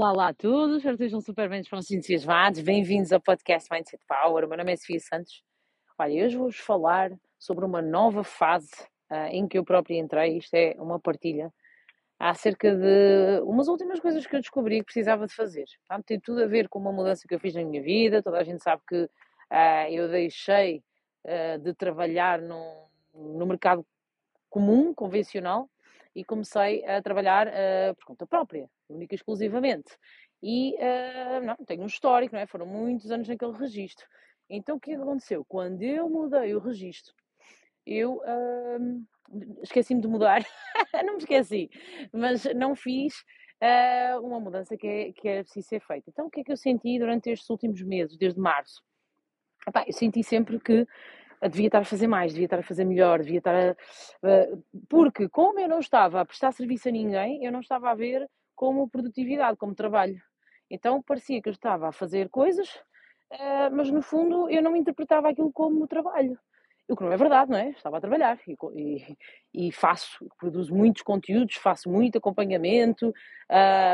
Olá, olá a todos, estejam super bem entusiasmados. Bem-vindos ao podcast Mindset Power. O meu nome é Sofia Santos. Olha, hoje vou-vos falar sobre uma nova fase uh, em que eu própria entrei. Isto é uma partilha acerca de umas últimas coisas que eu descobri que precisava de fazer. Portanto, tem tudo a ver com uma mudança que eu fiz na minha vida. Toda a gente sabe que uh, eu deixei uh, de trabalhar no, no mercado comum, convencional, e comecei a trabalhar uh, por conta própria, única e exclusivamente. E uh, não, tenho um histórico, não é? Foram muitos anos naquele registro. Então o que aconteceu? Quando eu mudei o registro, eu uh, esqueci-me de mudar, não me esqueci, mas não fiz uh, uma mudança que, é, que era preciso ser feita. Então o que é que eu senti durante estes últimos meses, desde março? Epá, eu senti sempre que devia estar a fazer mais, devia estar a fazer melhor, devia estar a. Porque, como eu não estava a prestar serviço a ninguém, eu não estava a ver como produtividade, como trabalho. Então parecia que eu estava a fazer coisas, eh, mas no fundo eu não interpretava aquilo como trabalho. O que não é verdade, não é? Estava a trabalhar e, e, e faço, produzo muitos conteúdos, faço muito acompanhamento,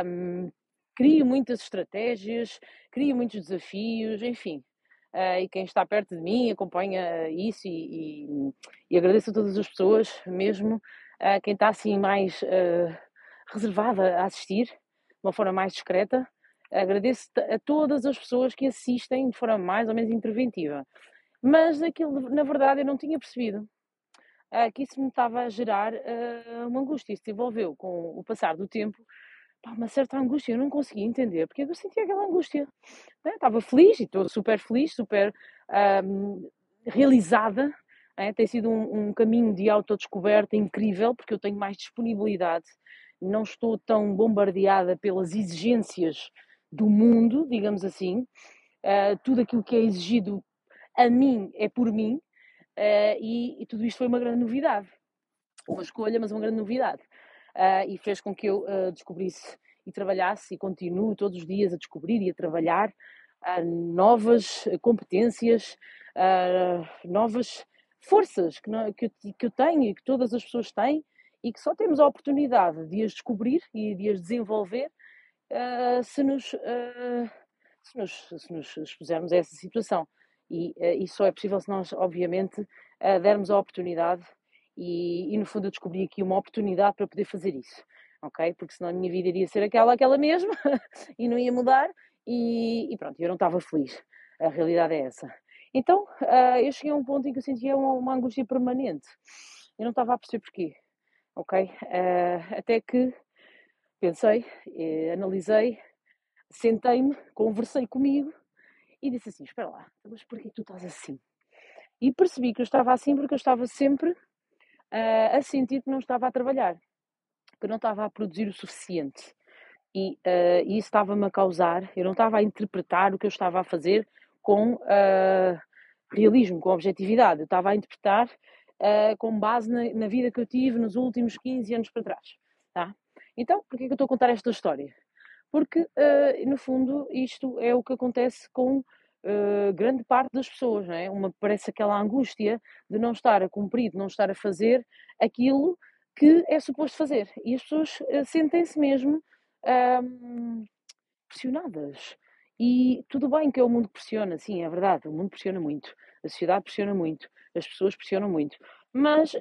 um, crio muitas estratégias, crio muitos desafios, enfim uh, e quem está perto de mim acompanha isso e, e, e agradeço a todas as pessoas, mesmo uh, quem está assim mais uh, reservada a assistir, de uma forma mais discreta. Agradeço a todas as pessoas que assistem de forma mais ou menos interventiva. Mas aquilo, na verdade, eu não tinha percebido que isso me estava a gerar uma angústia. Isso se desenvolveu com o passar do tempo pá, uma certa angústia, eu não conseguia entender, porque eu sentia aquela angústia. Né? Estava feliz e estou super feliz, super um, realizada. Né? Tem sido um, um caminho de autodescoberta incrível, porque eu tenho mais disponibilidade, não estou tão bombardeada pelas exigências do mundo, digamos assim. Uh, tudo aquilo que é exigido a mim é por mim, uh, e, e tudo isto foi uma grande novidade. Uma escolha, mas uma grande novidade uh, e fez com que eu uh, descobrisse e trabalhasse e continuo todos os dias a descobrir e a trabalhar uh, novas competências, novas forças que, não, que, que eu tenho e que todas as pessoas têm e que só temos a oportunidade de as descobrir e de as desenvolver se, nos, se, nos, se nos expusermos a essa situação. E, e só é possível se nós, obviamente, dermos a oportunidade e, e, no fundo eu descobri aqui uma oportunidade para poder fazer isso, ok? Porque senão a minha vida iria ser aquela, aquela mesma e não ia mudar e, e, pronto, eu não estava feliz. A realidade é essa. Então uh, eu cheguei a um ponto em que eu sentia uma, uma angústia permanente. Eu não estava a perceber porquê, ok? Uh, até que pensei, eh, analisei, sentei-me, conversei comigo e disse assim: Espera lá, mas porquê tu estás assim? E percebi que eu estava assim porque eu estava sempre uh, a sentir que não estava a trabalhar, que não estava a produzir o suficiente. E uh, isso estava-me a causar, eu não estava a interpretar o que eu estava a fazer com uh, realismo, com objetividade. Eu estava a interpretar uh, com base na, na, vida que eu tive nos últimos 15 anos para trás. Tá? Então, por que é que eu estou a contar esta história? Porque, no fundo, isto é o que acontece com uh, grande parte das pessoas, não é? Uma, parece aquela angústia de não estar a cumprir, de não estar a fazer aquilo que é suposto fazer. E as pessoas uh, sentem-se mesmo pressionadas. E tudo bem que é o mundo pressiona, sim, é verdade, o mundo pressiona muito, a sociedade pressiona muito, as pessoas pressionam muito, mas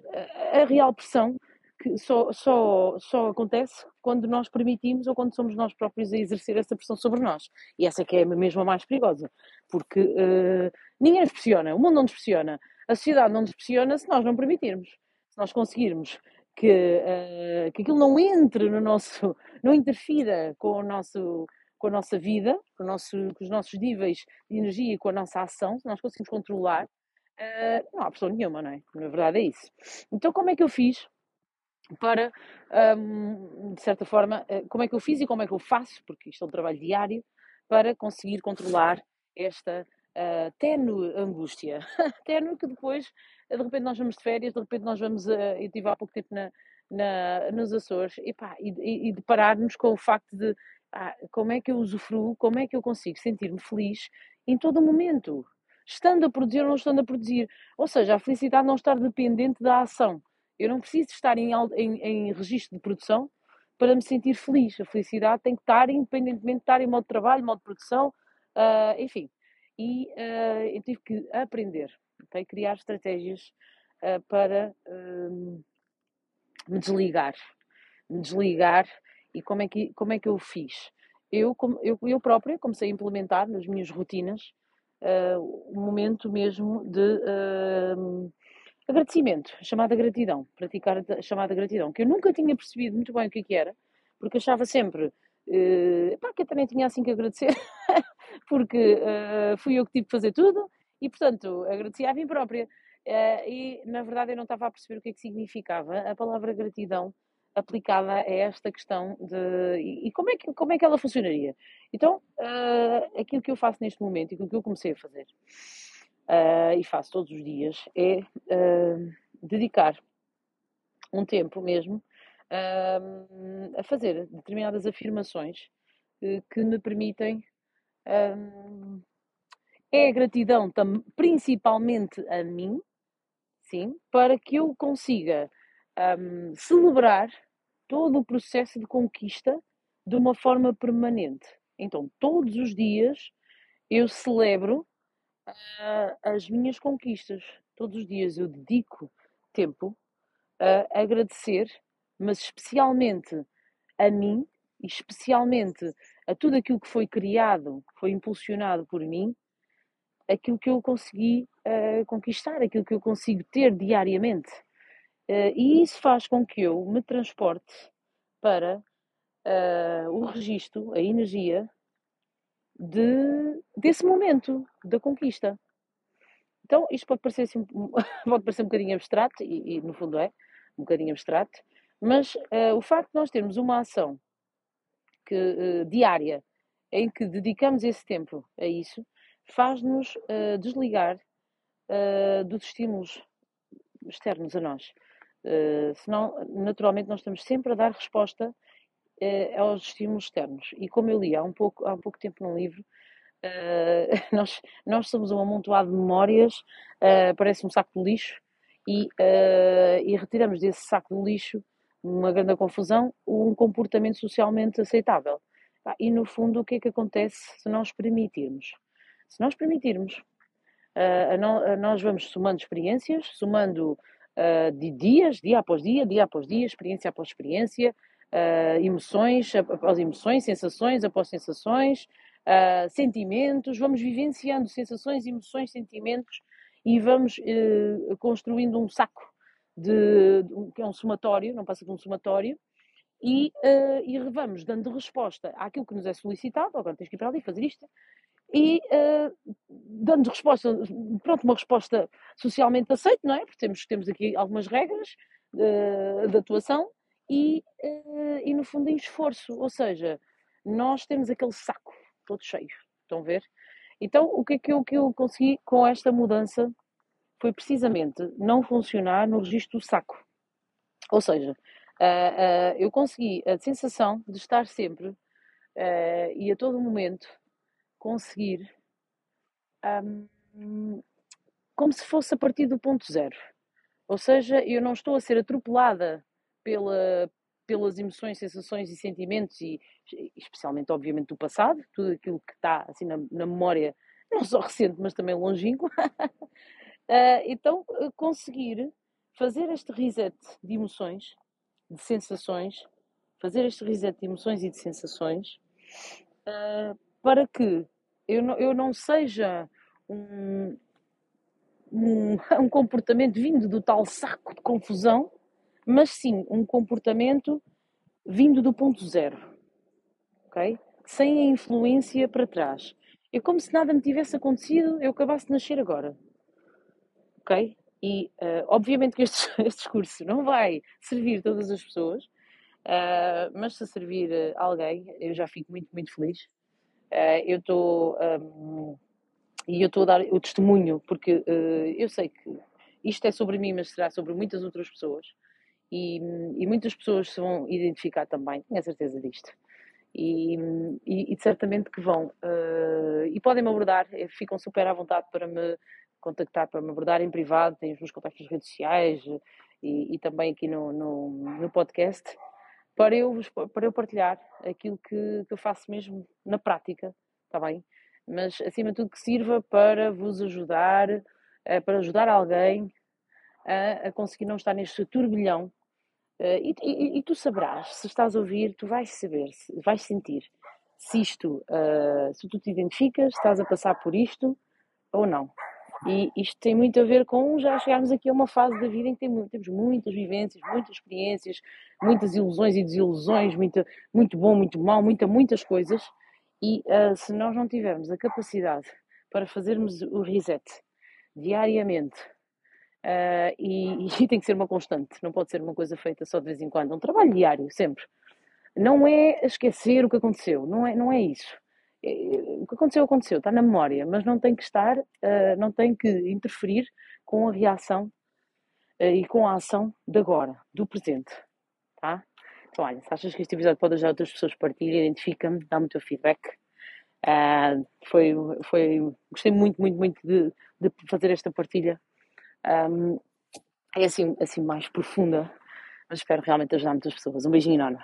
a real pressão que só, só, só acontece quando nós permitimos ou quando somos nós próprios a exercer essa pressão sobre nós. E essa que é mesmo a mais perigosa, porque uh, ninguém nos pressiona, o mundo não nos pressiona, a sociedade não nos pressiona se nós não permitirmos. Se nós conseguirmos que, uh, que aquilo não entre no nosso, não interfira com, o nosso, com a nossa vida, com, o nosso, com os nossos níveis de energia e com a nossa ação, se nós conseguimos controlar, uh, não há pressão nenhuma, não é? Na verdade é isso. Então como é que eu fiz para, um, de certa forma, eh, como é que eu fiz e como é que eu faço, porque isto é um trabalho diário, para conseguir controlar esta uh, angústia. tenue que depois, de repente, nós vamos de férias, de repente, nós vamos. Uh, eu estive há pouco tempo na, na, nos Açores e, pá, e, e deparar-nos com o facto de ah, como é que eu usufruo, como é que eu consigo sentir-me feliz em todo o momento, estando a produzir ou não estando a produzir. Ou seja, a felicidade não estar dependente da ação eu não preciso estar em, em, em registro de produção para me sentir feliz. A felicidade tem que estar independentemente de estar em modo de trabalho, modo de produção, uh, enfim. E uh, eu tive que aprender, okay? criar estratégias uh, para me desligar. Me desligar. E como é que, como é que eu fiz? Eu, eu, eu própria comecei a implementar nas minhas rotinas um momento mesmo de agradecimento, chamada gratidão, praticar a chamada gratidão, que eu nunca tinha percebido muito bem o que, é que era, porque achava sempre uh, pá, que eu também tinha assim que agradecer, porque uh, fui eu que tive que fazer tudo e, portanto, agradecia a mim própria. Uh, e, na verdade, eu não estava a perceber o que é que significava a palavra gratidão aplicada a esta questão de. E, e como, é que, como é que ela funcionaria? Então, uh, aquilo que eu faço neste momento e aquilo que eu comecei a fazer uh, e faço todos os dias é uh, dedicar um tempo mesmo uh, a fazer determinadas afirmações que me permitem. é a gratidão principalmente a mim, sim, para que eu consiga um, celebrar todo o processo de conquista de uma forma permanente. Então, todos os dias eu celebro uh, as minhas conquistas. Todos os dias eu dedico tempo a agradecer, mas especialmente a mim e especialmente a tudo aquilo que foi criado, que foi impulsionado por mim, aquilo que eu consegui uh, conquistar, aquilo que eu consigo ter diariamente. Uh, e isso faz com que eu me transporte para uh, o registro, a energia de, desse momento da conquista. Então, isto pode parecer, assim, pode parecer um bocadinho abstrato, e, e, no fundo é, um bocadinho abstrato, mas uh, o facto de nós termos uma ação que, uh, diária em que dedicamos esse tempo a isso, faz-nos uh, desligar dos estímulos externos a nós. senão, naturalmente, nós estamos sempre a dar resposta uh, aos estímulos externos. E como eu li há um pouco, há um pouco tempo num livro, uh, nós, nós somos um amontoado de memórias, uh, parece um saco de lixo, e, e retiramos desse saco de lixo, uma grande confusão, um comportamento socialmente aceitável. E no fundo, o que é que acontece se nós permitirmos? Se nós permitirmos, nós vamos somando experiências, somando de dias, dia após dia, dia após dia, experiência após experiência, uh, emoções após emoções, sensações após sensações, uh, sentimentos, vamos vivenciando sensações, emoções, sentimentos e vamos uh, construindo um saco de, de, que é um somatório, não passa de um somatório, e, e vamos dando resposta àquilo que nos é solicitado, agora tens que ir para ali fazer isto, e uh, dando resposta, pronto, uma resposta socialmente aceita, não é? Porque temos, temos aqui algumas regras uh, de atuação, e, uh, e no fundo em esforço, ou seja, nós temos aquele saco todo cheio, estão a ver? Então, o que é que eu, que eu consegui com esta mudança foi precisamente não funcionar no registro do saco. Ou seja, uh, uh, eu consegui a sensação de estar sempre e a todo momento conseguir um, como se fosse a partir do ponto zero. Ou seja, eu não estou a ser atropelada pela, pelas emoções, sensações e sentimentos, e especialmente, obviamente, do passado, tudo aquilo que está assim na, na memória, não só recente, mas também longínquo. uh, então, conseguir fazer este reset de emoções, de sensações, fazer este reset de emoções e de sensações, uh, para que eu não, eu não seja um, um, um comportamento vindo do tal saco de confusão mas sim um comportamento vindo do ponto zero, ok? Sem a influência para trás. É como se nada me tivesse acontecido, eu acabasse de nascer agora, ok? E uh, obviamente que este, este curso não vai servir todas as pessoas, uh, mas se servir a alguém, eu já fico muito, muito feliz. Uh, eu estou. Um, e eu estou a dar o testemunho, porque eu sei que isto é sobre mim, mas será sobre muitas outras pessoas e, e muitas pessoas se vão identificar também, tenho a certeza disto. E, e, e certamente que vão. Uh, e podem me abordar, eh, ficam super à vontade para me contactar, para me abordar em privado, têm os meus contactos nas redes sociais e, e também aqui no, no, no podcast. para eu, para eu partilhar aquilo que, que eu faço mesmo na prática, está bem? Mas acima de tudo que sirva para vos ajudar, para ajudar alguém a, a, conseguir não estar neste turbilhão. Uh, e, e, e, tu saberás, se estás a ouvir, tu vais saber, vais sentir se isto, uh, se tu te identificas, estás a passar por isto ou não. E isto tem muito a ver com já chegarmos aqui a uma fase da vida em que temos muitas vivências, muitas experiências, muitas ilusões e desilusões, muita, muito bom, muito mau, muita, muitas coisas. E uh, se nós não tivermos a capacidade para fazermos o reset diariamente, uh, e, e tem que ser uma constante, não pode ser uma coisa feita só de vez em quando, é um trabalho diário, sempre. Não é esquecer o que aconteceu, não é, não é isso o que aconteceu, aconteceu, está na memória, mas não tem que estar, uh, não tem que interferir com a reação uh, e com a ação de agora, do presente, tá? Então, olha, se achas que este episódio pode ajudar outras pessoas a partilhar, identifica-me, dá-me o teu feedback. Foi, foi, gostei muito, muito, muito de, de fazer esta partilha. Um, é assim, assim mais profunda, mas espero realmente ajudar muitas pessoas. Um beijinho enorme.